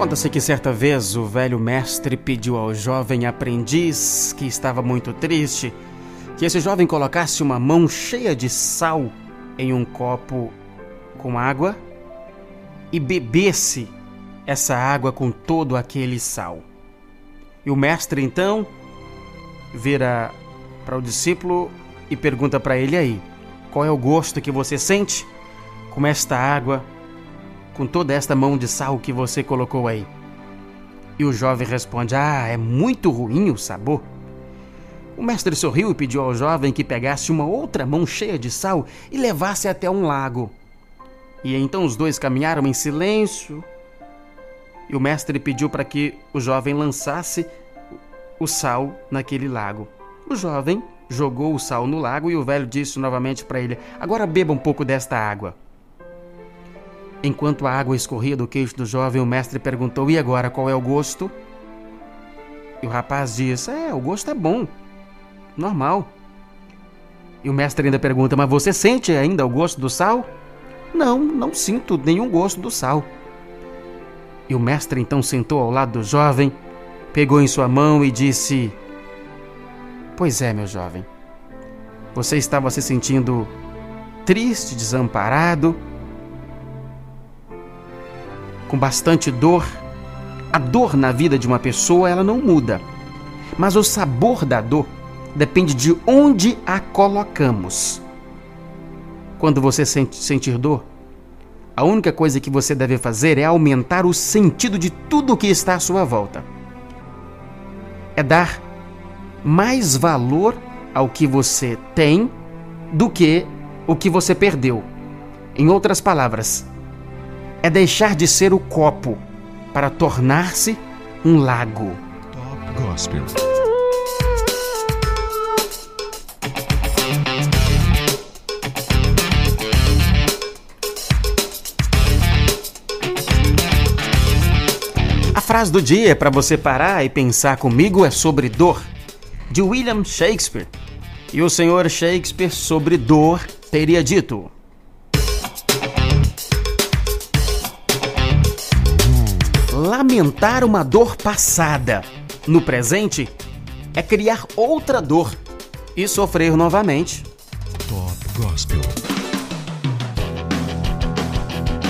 Conta-se que certa vez o velho mestre pediu ao jovem aprendiz, que estava muito triste, que esse jovem colocasse uma mão cheia de sal em um copo com água e bebesse essa água com todo aquele sal. E o mestre então vira para o discípulo e pergunta para ele aí: qual é o gosto que você sente com esta água com toda esta mão de sal que você colocou aí? E o jovem responde: Ah, é muito ruim o sabor. O mestre sorriu e pediu ao jovem que pegasse uma outra mão cheia de sal e levasse até um lago. E então os dois caminharam em silêncio. E o mestre pediu para que o jovem lançasse o sal naquele lago. O jovem jogou o sal no lago e o velho disse novamente para ele: Agora beba um pouco desta água. Enquanto a água escorria do queixo do jovem, o mestre perguntou: E agora, qual é o gosto? E o rapaz disse: É, o gosto é bom, normal. E o mestre ainda pergunta: Mas você sente ainda o gosto do sal? Não, não sinto nenhum gosto do sal. E o mestre então sentou ao lado do jovem, pegou em sua mão e disse: Pois é, meu jovem, você estava se sentindo triste, desamparado, com bastante dor. A dor na vida de uma pessoa, ela não muda. Mas o sabor da dor depende de onde a colocamos. Quando você sente, sentir dor, a única coisa que você deve fazer é aumentar o sentido de tudo que está à sua volta. É dar mais valor ao que você tem do que o que você perdeu. Em outras palavras, é deixar de ser o copo para tornar-se um lago. Top Gospel. A frase do dia para você parar e pensar comigo é sobre dor, de William Shakespeare. E o senhor Shakespeare sobre dor teria dito: lamentar uma dor passada no presente é criar outra dor e sofrer novamente. Top Gospel.